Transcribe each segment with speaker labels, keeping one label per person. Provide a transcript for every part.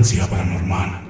Speaker 1: frecuencia paranormal.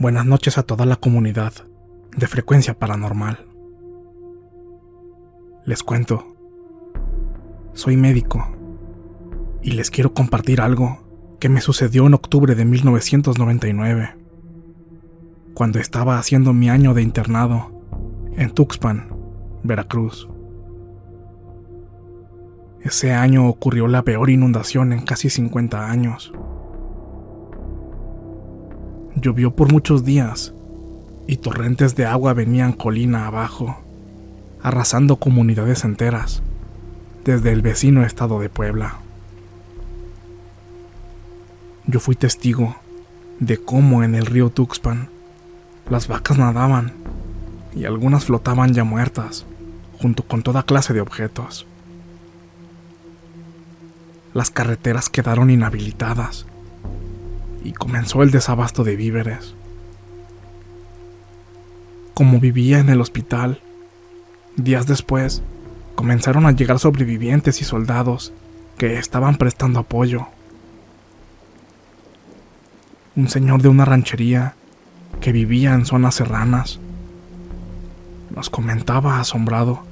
Speaker 2: Buenas noches a toda la comunidad de frecuencia paranormal. Les cuento, soy médico y les quiero compartir algo que me sucedió en octubre de 1999, cuando estaba haciendo mi año de internado en Tuxpan, Veracruz. Ese año ocurrió la peor inundación en casi 50 años. Llovió por muchos días y torrentes de agua venían colina abajo, arrasando comunidades enteras, desde el vecino estado de Puebla. Yo fui testigo de cómo en el río Tuxpan las vacas nadaban y algunas flotaban ya muertas, junto con toda clase de objetos. Las carreteras quedaron inhabilitadas y comenzó el desabasto de víveres. Como vivía en el hospital, días después comenzaron a llegar sobrevivientes y soldados que estaban prestando apoyo. Un señor de una ranchería que vivía en zonas serranas nos comentaba asombrado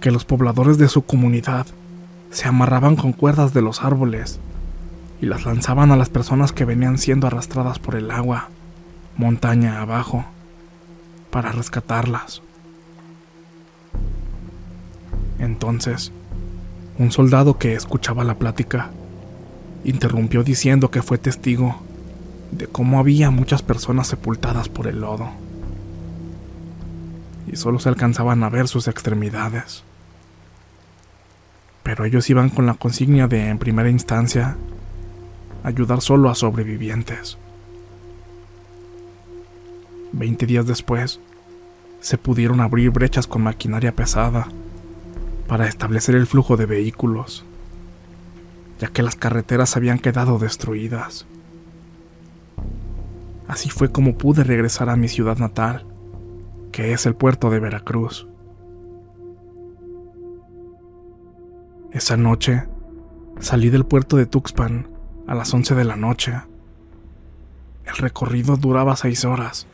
Speaker 2: que los pobladores de su comunidad se amarraban con cuerdas de los árboles y las lanzaban a las personas que venían siendo arrastradas por el agua, montaña abajo, para rescatarlas. Entonces, un soldado que escuchaba la plática interrumpió diciendo que fue testigo de cómo había muchas personas sepultadas por el lodo y solo se alcanzaban a ver sus extremidades. Pero ellos iban con la consigna de, en primera instancia, ayudar solo a sobrevivientes. Veinte días después, se pudieron abrir brechas con maquinaria pesada para establecer el flujo de vehículos, ya que las carreteras habían quedado destruidas. Así fue como pude regresar a mi ciudad natal, que es el puerto de Veracruz. Esa noche, salí del puerto de Tuxpan a las 11 de la noche. El recorrido duraba seis horas,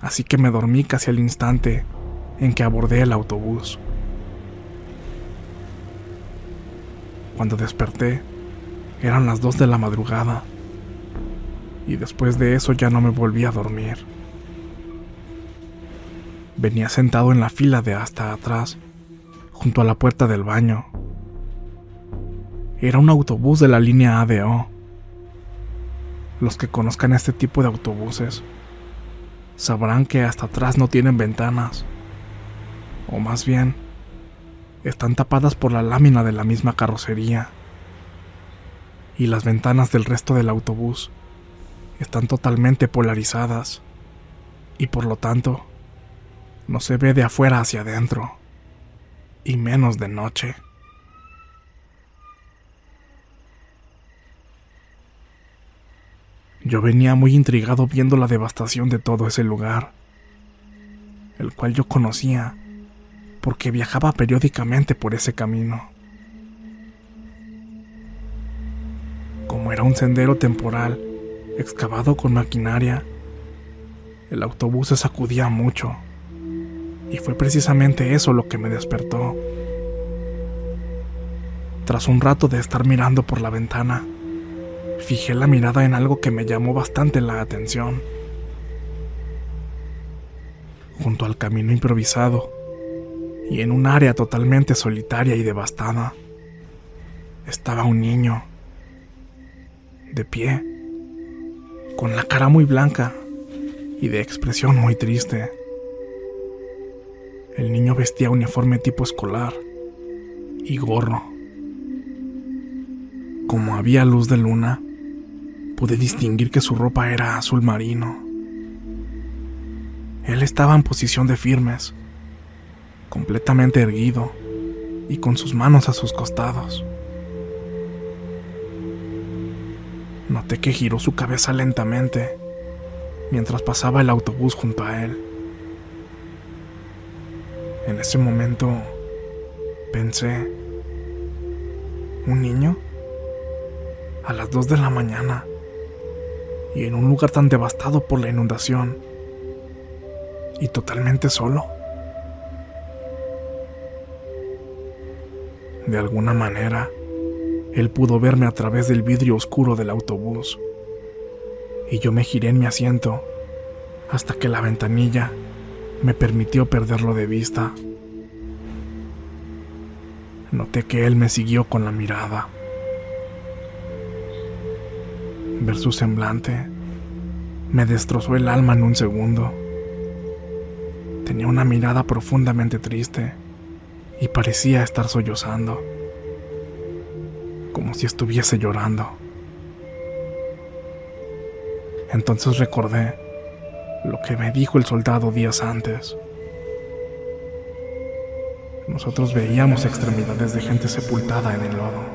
Speaker 2: así que me dormí casi al instante en que abordé el autobús. Cuando desperté, eran las 2 de la madrugada, y después de eso ya no me volví a dormir. Venía sentado en la fila de hasta atrás, junto a la puerta del baño, Era un autobús de la línea ADO. Los que conozcan este tipo de autobuses sabrán que hasta atrás no tienen ventanas. O más bien, están tapadas por la lámina de la misma carrocería. Y las ventanas del resto del autobús están totalmente polarizadas. Y por lo tanto, no se ve de afuera hacia adentro. Y menos de noche. Yo venía muy intrigado viendo la devastación de todo ese lugar, el cual yo conocía porque viajaba periódicamente por ese camino. Como era un sendero temporal, excavado con maquinaria, el autobús se sacudía mucho, y fue precisamente eso lo que me despertó. Tras un rato de estar mirando por la ventana, fijé la mirada en algo que me llamó bastante la atención. Junto al camino improvisado y en un área totalmente solitaria y devastada, estaba un niño, de pie, con la cara muy blanca y de expresión muy triste. El niño vestía uniforme tipo escolar y gorro. Como había luz de luna, pude distinguir que su ropa era azul marino. Él estaba en posición de firmes, completamente erguido y con sus manos a sus costados. Noté que giró su cabeza lentamente mientras pasaba el autobús junto a él. En ese momento pensé, ¿un niño? A las dos de la mañana y en un lugar tan devastado por la inundación y totalmente solo. De alguna manera, él pudo verme a través del vidrio oscuro del autobús y yo me giré en mi asiento hasta que la ventanilla me permitió perderlo de vista. Noté que él me siguió con la mirada. Ver su semblante me destrozó el alma en un segundo. Tenía una mirada profundamente triste y parecía estar sollozando, como si estuviese llorando. Entonces recordé lo que me dijo el soldado días antes. Nosotros veíamos extremidades de gente sepultada en el lodo.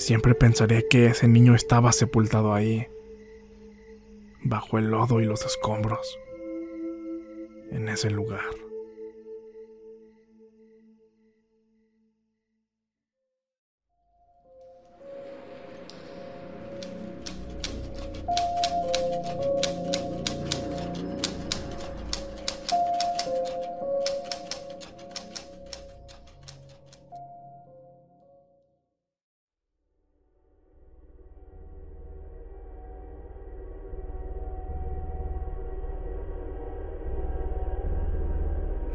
Speaker 2: Siempre pensaré que ese niño estaba sepultado ahí, bajo el lodo y los escombros, en ese lugar.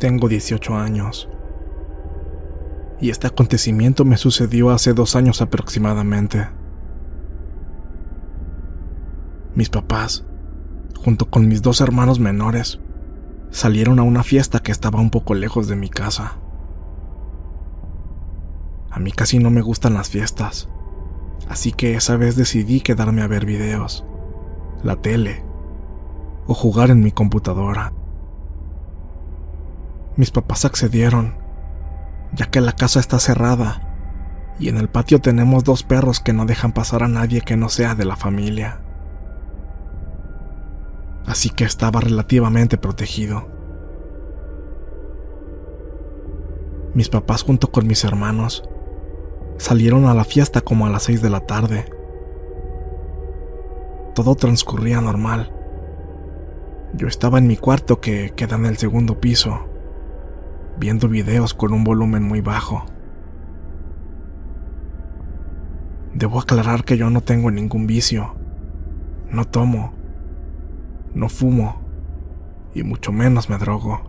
Speaker 2: Tengo 18 años. Y este acontecimiento me sucedió hace dos años aproximadamente. Mis papás, junto con mis dos hermanos menores, salieron a una fiesta que estaba un poco lejos de mi casa. A mí casi no me gustan las fiestas, así que esa vez decidí quedarme a ver videos, la tele o jugar en mi computadora. Mis papás accedieron, ya que la casa está cerrada y en el patio tenemos dos perros que no dejan pasar a nadie que no sea de la familia. Así que estaba relativamente protegido. Mis papás junto con mis hermanos salieron a la fiesta como a las seis de la tarde. Todo transcurría normal. Yo estaba en mi cuarto que queda en el segundo piso viendo videos con un volumen muy bajo. Debo aclarar que yo no tengo ningún vicio. No tomo. No fumo. Y mucho menos me drogo.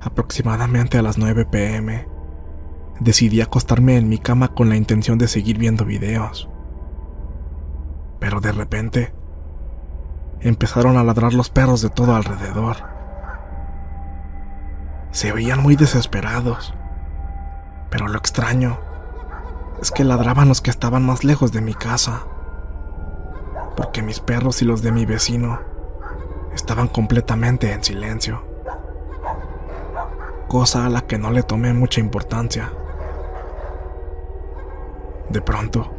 Speaker 2: Aproximadamente a las 9 pm, decidí acostarme en mi cama con la intención de seguir viendo videos. Pero de repente, empezaron a ladrar los perros de todo alrededor. Se oían muy desesperados, pero lo extraño es que ladraban los que estaban más lejos de mi casa, porque mis perros y los de mi vecino estaban completamente en silencio, cosa a la que no le tomé mucha importancia. De pronto,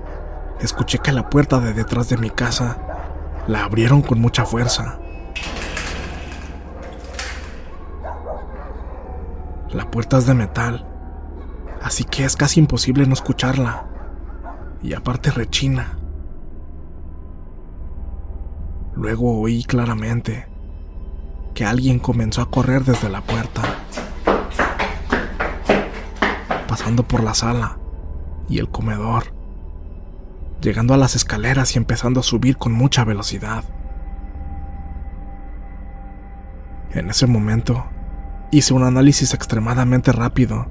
Speaker 2: escuché que la puerta de detrás de mi casa la abrieron con mucha fuerza. La puerta es de metal, así que es casi imposible no escucharla. Y aparte rechina. Luego oí claramente que alguien comenzó a correr desde la puerta, pasando por la sala y el comedor, llegando a las escaleras y empezando a subir con mucha velocidad. En ese momento, hice un análisis extremadamente rápido,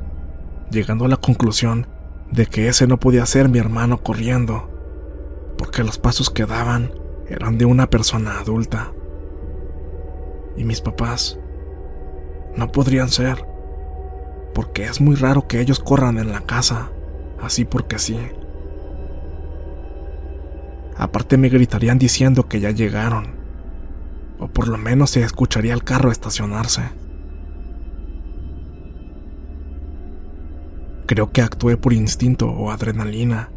Speaker 2: llegando a la conclusión de que ese no podía ser mi hermano corriendo, porque los pasos que daban eran de una persona adulta. Y mis papás no podrían ser, porque es muy raro que ellos corran en la casa, así porque sí. Aparte me gritarían diciendo que ya llegaron, o por lo menos se escucharía el carro estacionarse. Creo que actué por instinto o adrenalina,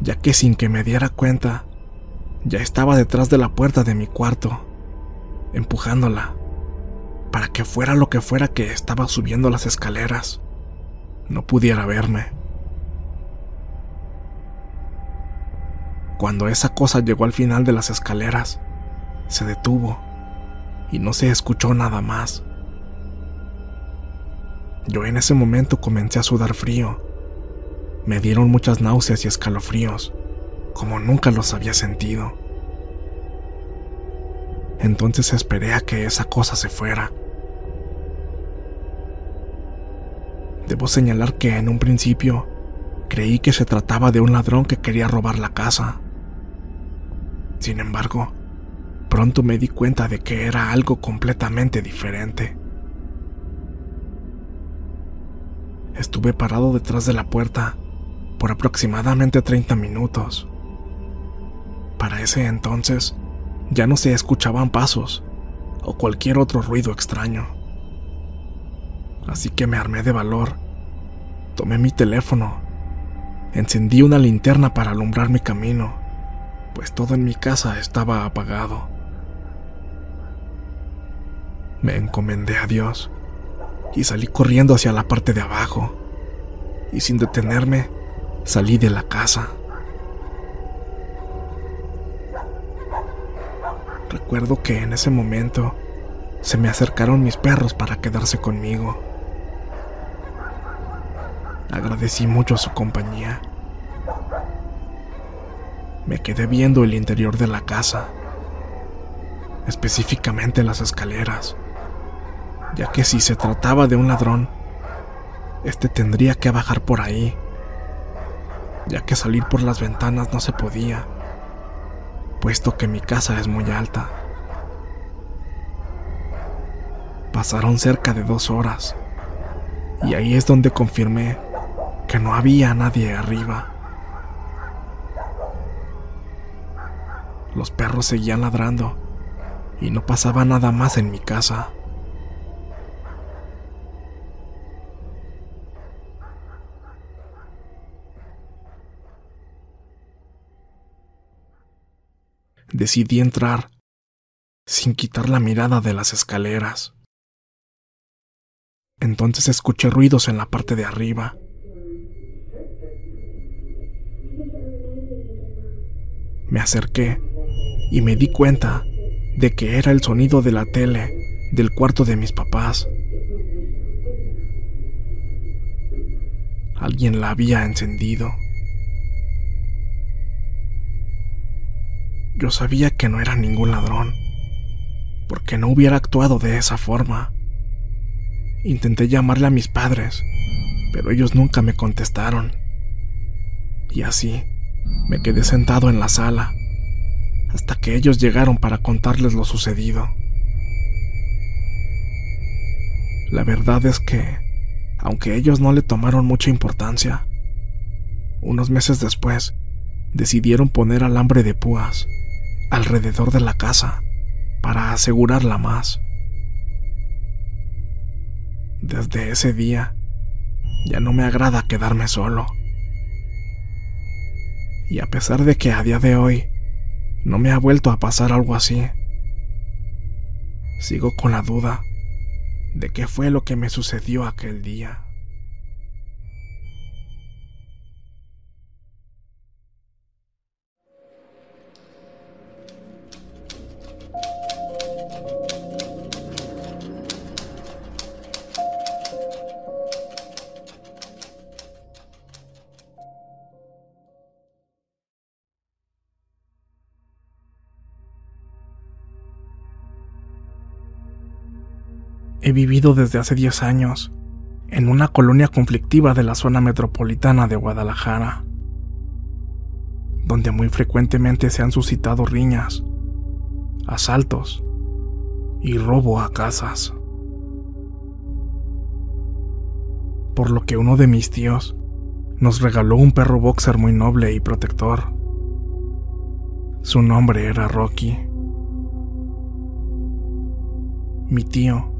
Speaker 2: ya que sin que me diera cuenta, ya estaba detrás de la puerta de mi cuarto, empujándola, para que fuera lo que fuera que estaba subiendo las escaleras, no pudiera verme. Cuando esa cosa llegó al final de las escaleras, se detuvo y no se escuchó nada más. Yo en ese momento comencé a sudar frío. Me dieron muchas náuseas y escalofríos como nunca los había sentido. Entonces esperé a que esa cosa se fuera. Debo señalar que en un principio creí que se trataba de un ladrón que quería robar la casa. Sin embargo, pronto me di cuenta de que era algo completamente diferente. Estuve parado detrás de la puerta por aproximadamente 30 minutos. Para ese entonces, ya no se escuchaban pasos o cualquier otro ruido extraño. Así que me armé de valor, tomé mi teléfono, encendí una linterna para alumbrar mi camino, pues todo en mi casa estaba apagado. Me encomendé a Dios y salí corriendo hacia la parte de abajo, y sin detenerme, salí de la casa. Recuerdo que en ese momento se me acercaron mis perros para quedarse conmigo. Agradecí mucho su compañía. Me quedé viendo el interior de la casa, específicamente las escaleras, ya que si se trataba de un ladrón, este tendría que bajar por ahí, ya que salir por las ventanas no se podía puesto que mi casa es muy alta. Pasaron cerca de dos horas y ahí es donde confirmé que no había nadie arriba. Los perros seguían ladrando y no pasaba nada más en mi casa. Decidí entrar sin quitar la mirada de las escaleras. Entonces escuché ruidos en la parte de arriba. Me acerqué y me di cuenta de que era el sonido de la tele del cuarto de mis papás. Alguien la había encendido. Yo sabía que no era ningún ladrón, porque no hubiera actuado de esa forma. Intenté llamarle a mis padres, pero ellos nunca me contestaron. Y así, me quedé sentado en la sala, hasta que ellos llegaron para contarles lo sucedido. La verdad es que, aunque ellos no le tomaron mucha importancia, unos meses después decidieron poner alambre de púas alrededor de la casa para asegurarla más. Desde ese día, ya no me agrada quedarme solo. Y a pesar de que a día de hoy no me ha vuelto a pasar algo así, sigo con la duda de qué fue lo que me sucedió aquel día. He vivido desde hace 10 años en una colonia conflictiva de la zona metropolitana de Guadalajara, donde muy frecuentemente se han suscitado riñas, asaltos y robo a casas. Por lo que uno de mis tíos nos regaló un perro boxer muy noble y protector. Su nombre era Rocky. Mi tío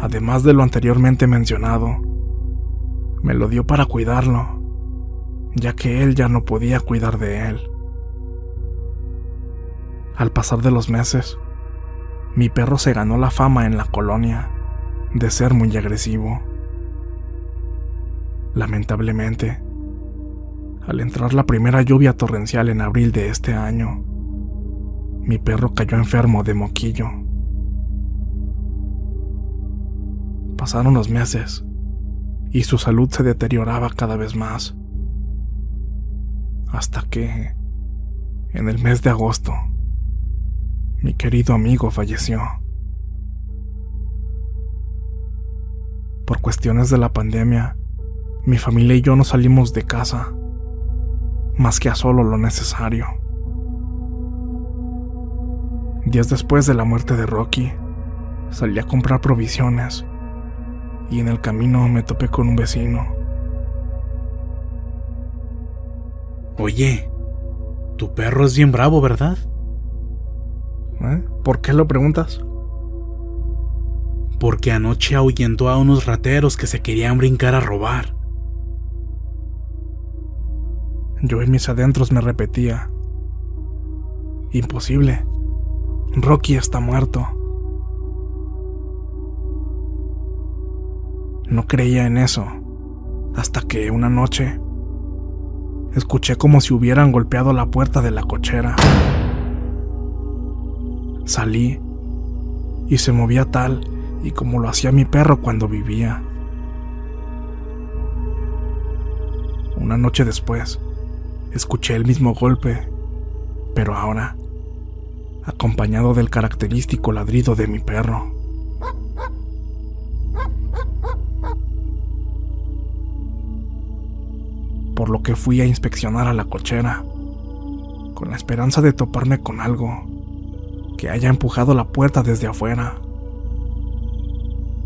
Speaker 2: además de lo anteriormente mencionado, me lo dio para cuidarlo, ya que él ya no podía cuidar de él. Al pasar de los meses, mi perro se ganó la fama en la colonia de ser muy agresivo. Lamentablemente, al entrar la primera lluvia torrencial en abril de este año, mi perro cayó enfermo de moquillo. Pasaron los meses y su salud se deterioraba cada vez más. Hasta que, en el mes de agosto, mi querido amigo falleció. Por cuestiones de la pandemia, mi familia y yo no salimos de casa, más que a solo lo necesario. Días después de la muerte de Rocky, salí a comprar provisiones y en el camino me topé con un vecino.
Speaker 1: Oye, tu perro es bien bravo, ¿verdad?
Speaker 2: ¿Eh? ¿Por qué lo preguntas?
Speaker 1: Porque anoche ahuyentó a unos rateros que se querían brincar a robar.
Speaker 2: Yo en mis adentros me repetía. Imposible. Rocky está muerto. No creía en eso, hasta que una noche escuché como si hubieran golpeado la puerta de la cochera. Salí y se movía tal y como lo hacía mi perro cuando vivía. Una noche después, escuché el mismo golpe, pero ahora acompañado del característico ladrido de mi perro. Por lo que fui a inspeccionar a la cochera, con la esperanza de toparme con algo que haya empujado la puerta desde afuera.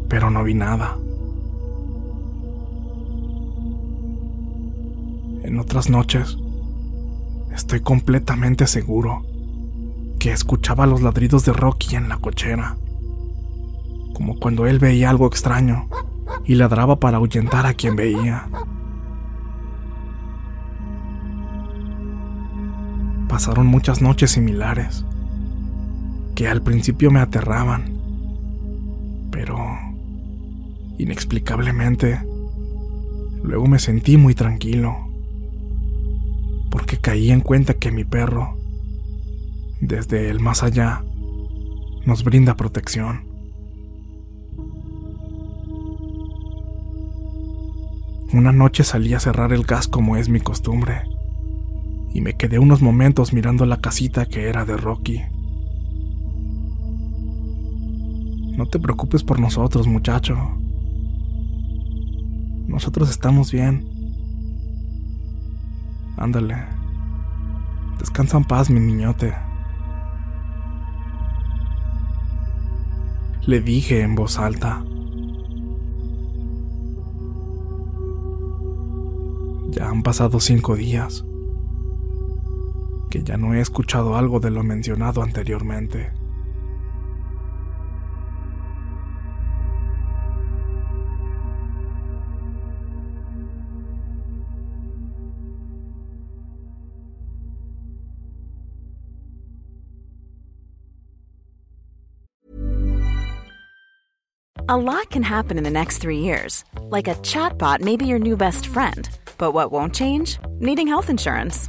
Speaker 2: Pero no vi nada. En otras noches, estoy completamente seguro que escuchaba los ladridos de Rocky en la cochera, como cuando él veía algo extraño y ladraba para ahuyentar a quien veía. Pasaron muchas noches similares, que al principio me aterraban, pero inexplicablemente luego me sentí muy tranquilo, porque caí en cuenta que mi perro, desde el más allá, nos brinda protección. Una noche salí a cerrar el gas como es mi costumbre y me quedé unos momentos mirando la casita que era de Rocky. No te preocupes por nosotros, muchacho, Nosotros estamos bien. Ándale. Descansa en paz, mi niñote. Le dije en voz alta. Ya han pasado cinco días. Que ya no he escuchado algo de lo mencionado anteriormente.
Speaker 3: A lot can happen in the next three years. Like a chatbot may be your new best friend. But what won't change? Needing health insurance.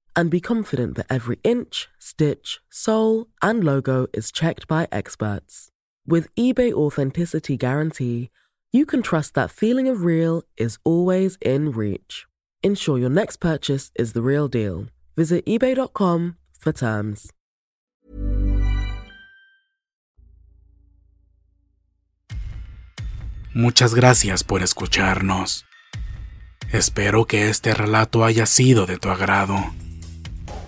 Speaker 4: and be confident that every inch, stitch, sole, and logo is checked by experts. With eBay Authenticity Guarantee, you can trust that feeling of real is always in reach. Ensure your next purchase is the real deal. Visit eBay.com for terms.
Speaker 1: Muchas gracias por escucharnos. Espero que este relato haya sido de tu agrado.